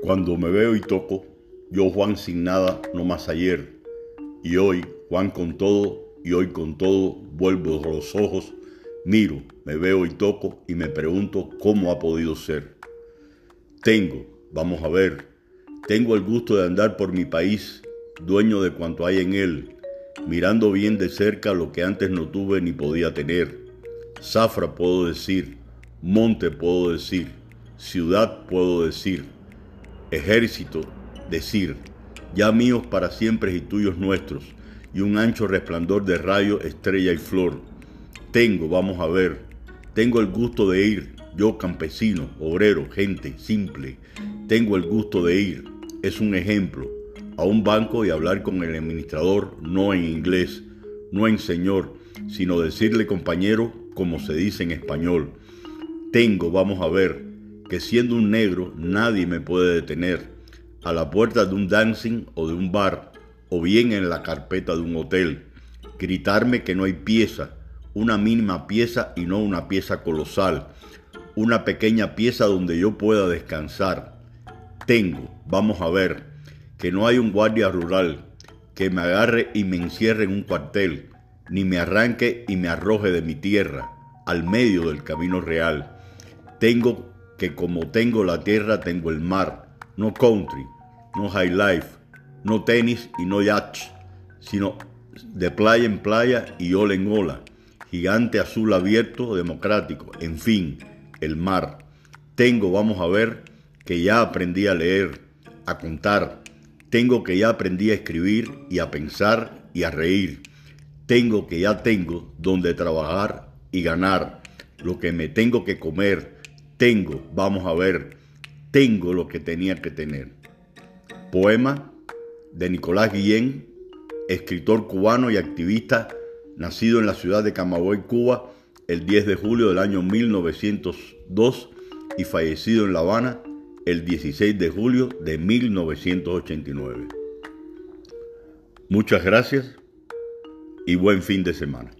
Cuando me veo y toco, yo Juan sin nada, no más ayer. Y hoy, Juan con todo, y hoy con todo, vuelvo los ojos, miro, me veo y toco y me pregunto cómo ha podido ser. Tengo, vamos a ver, tengo el gusto de andar por mi país, dueño de cuanto hay en él, mirando bien de cerca lo que antes no tuve ni podía tener. Zafra puedo decir, monte puedo decir, ciudad puedo decir ejército, decir, ya míos para siempre y tuyos nuestros, y un ancho resplandor de rayo, estrella y flor. Tengo, vamos a ver, tengo el gusto de ir, yo campesino, obrero, gente, simple, tengo el gusto de ir, es un ejemplo, a un banco y hablar con el administrador, no en inglés, no en señor, sino decirle compañero como se dice en español. Tengo, vamos a ver, que siendo un negro nadie me puede detener a la puerta de un dancing o de un bar o bien en la carpeta de un hotel, gritarme que no hay pieza, una mínima pieza y no una pieza colosal, una pequeña pieza donde yo pueda descansar. Tengo, vamos a ver, que no hay un guardia rural que me agarre y me encierre en un cuartel, ni me arranque y me arroje de mi tierra, al medio del camino real. Tengo que como tengo la tierra, tengo el mar, no country, no high life, no tenis y no yacht, sino de playa en playa y ola en ola, gigante azul abierto, democrático, en fin, el mar. Tengo, vamos a ver, que ya aprendí a leer, a contar, tengo que ya aprendí a escribir y a pensar y a reír. Tengo que ya tengo donde trabajar y ganar, lo que me tengo que comer, tengo, vamos a ver, tengo lo que tenía que tener. Poema de Nicolás Guillén, escritor cubano y activista, nacido en la ciudad de Camagüey, Cuba, el 10 de julio del año 1902 y fallecido en La Habana el 16 de julio de 1989. Muchas gracias y buen fin de semana.